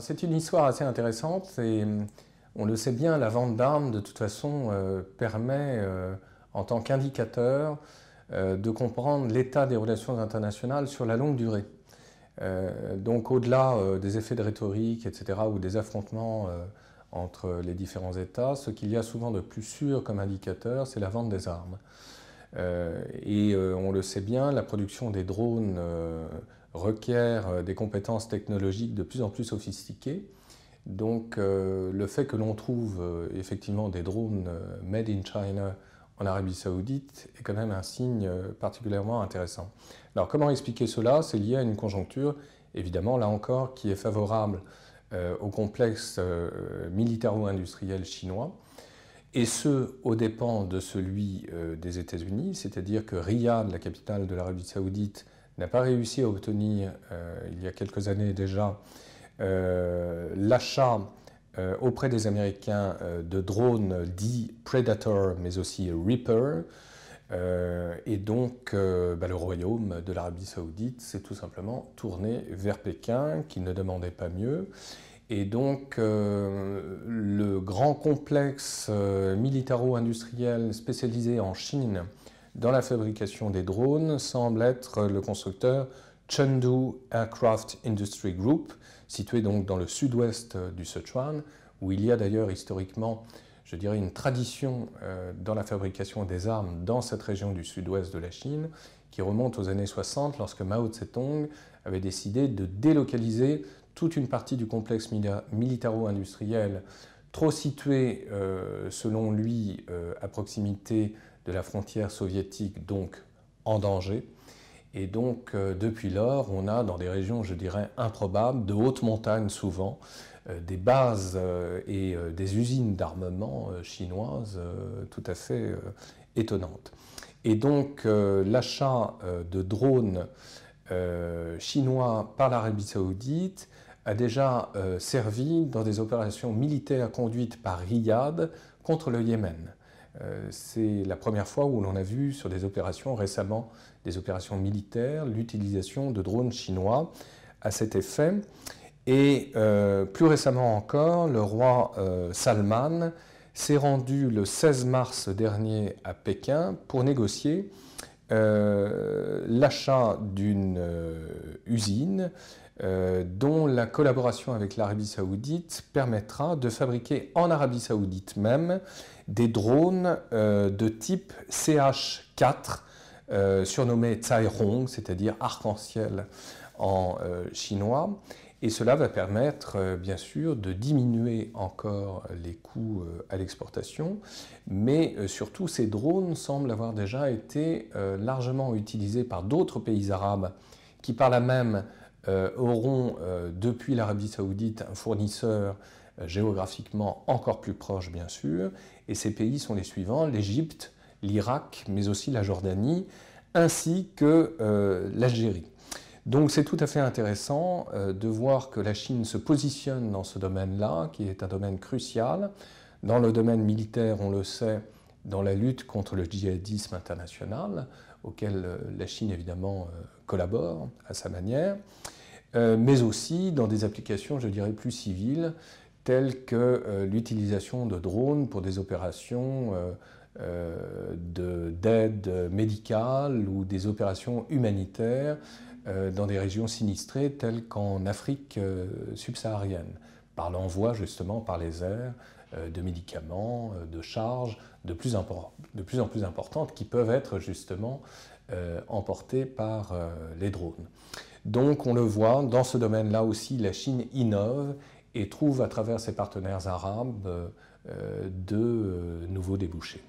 C'est une histoire assez intéressante et on le sait bien, la vente d'armes de toute façon euh, permet euh, en tant qu'indicateur euh, de comprendre l'état des relations internationales sur la longue durée. donc au-delà des effets de rhétorique, etc., ou des affrontements entre les différents États, ce qu'il y a souvent de plus sûr comme indicateur, c'est la vente des armes. et on le sait bien, la production des drones requiert euh, des compétences technologiques de plus en plus sophistiquées. Donc euh, le fait que l'on trouve euh, effectivement des drones made in China en Arabie Saoudite est quand même un signe particulièrement intéressant. Alors comment expliquer cela? C'est lié à une conjoncture, évidemment, là encore, qui est favorable au complexe militaro-industriel chinois, et ce, au dépens de celui des États-Unis, c'est-à-dire que Riyad, la capitale de l'Arabie Saoudite, n'a pas réussi à obtenir, euh, il y a quelques années déjà, euh, l'achat euh, auprès des Américains de drones dits Predator, mais aussi Reaper. et donc, bah, le royaume de l'Arabie saoudite s'est tout simplement tourné vers Pékin, qui ne demandait pas mieux. Et donc, le grand complexe militaro-industriel spécialisé en Chine dans la fabrication des drones semble être le constructeur Chengdu Aircraft Industry Group, situé donc dans le sud-ouest du Sichuan, où il y a d'ailleurs historiquement, je dirais, une tradition euh, dans la fabrication des armes dans cette région du sud-ouest de la Chine, qui remonte aux années 60 lorsque Mao Zedong avait décidé de délocaliser toute une partie du complexe militaro-industriel trop situé, euh, selon lui, euh, à proximité de la frontière soviétique, donc en danger. Et donc, euh, depuis lors, on a dans des régions, je dirais, improbables, de hautes montagnes souvent, euh, des bases euh, et des usines d'armement chinoises tout à fait étonnantes. Et donc, l'achat de drones chinois par l'Arabie saoudite a déjà servi dans des opérations militaires conduites par Riyad contre le Yémen. Euh, c'est la première fois où l'on a vu sur des opérations récemment, des opérations militaires, l'utilisation de drones chinois à cet effet. Et euh, plus récemment encore, le roi euh, Salman s'est rendu le 16 mars dernier à Pékin pour négocier l'achat d'une usine dont la collaboration avec l'Arabie saoudite permettra de fabriquer en Arabie saoudite même des drones euh, de type CH4, euh, surnommés Cairong, c'est-à-dire arc-en-ciel en euh, chinois. Et cela va permettre, bien sûr, de diminuer encore les coûts à l'exportation, mais surtout ces drones semblent avoir déjà été largement utilisés par d'autres pays arabes qui par là même auront depuis l'Arabie saoudite un fournisseur géographiquement encore plus proche bien sûr, et ces pays sont les suivants, l'Égypte, l'Irak, mais aussi la Jordanie, ainsi que euh, l'Algérie. Donc c'est tout à fait intéressant euh, de voir que la Chine se positionne dans ce domaine-là, qui est un domaine crucial. Dans le domaine militaire, on le sait, dans la lutte contre le djihadisme international, auquel euh, la Chine évidemment collabore à sa manière, mais aussi dans des applications, je dirais, plus civiles, telles que euh, l'utilisation de drones pour des opérations euh, euh, d'aide médicale ou des opérations humanitaires dans des régions sinistrées telles qu'en Afrique subsaharienne, par l'envoi justement par les airs de médicaments, de charges de plus, en plus importantes qui peuvent être justement emportées par les drones. Donc on le voit, dans ce domaine-là aussi, la Chine innove et trouve à travers ses partenaires arabes euh, de euh, nouveaux débouchés.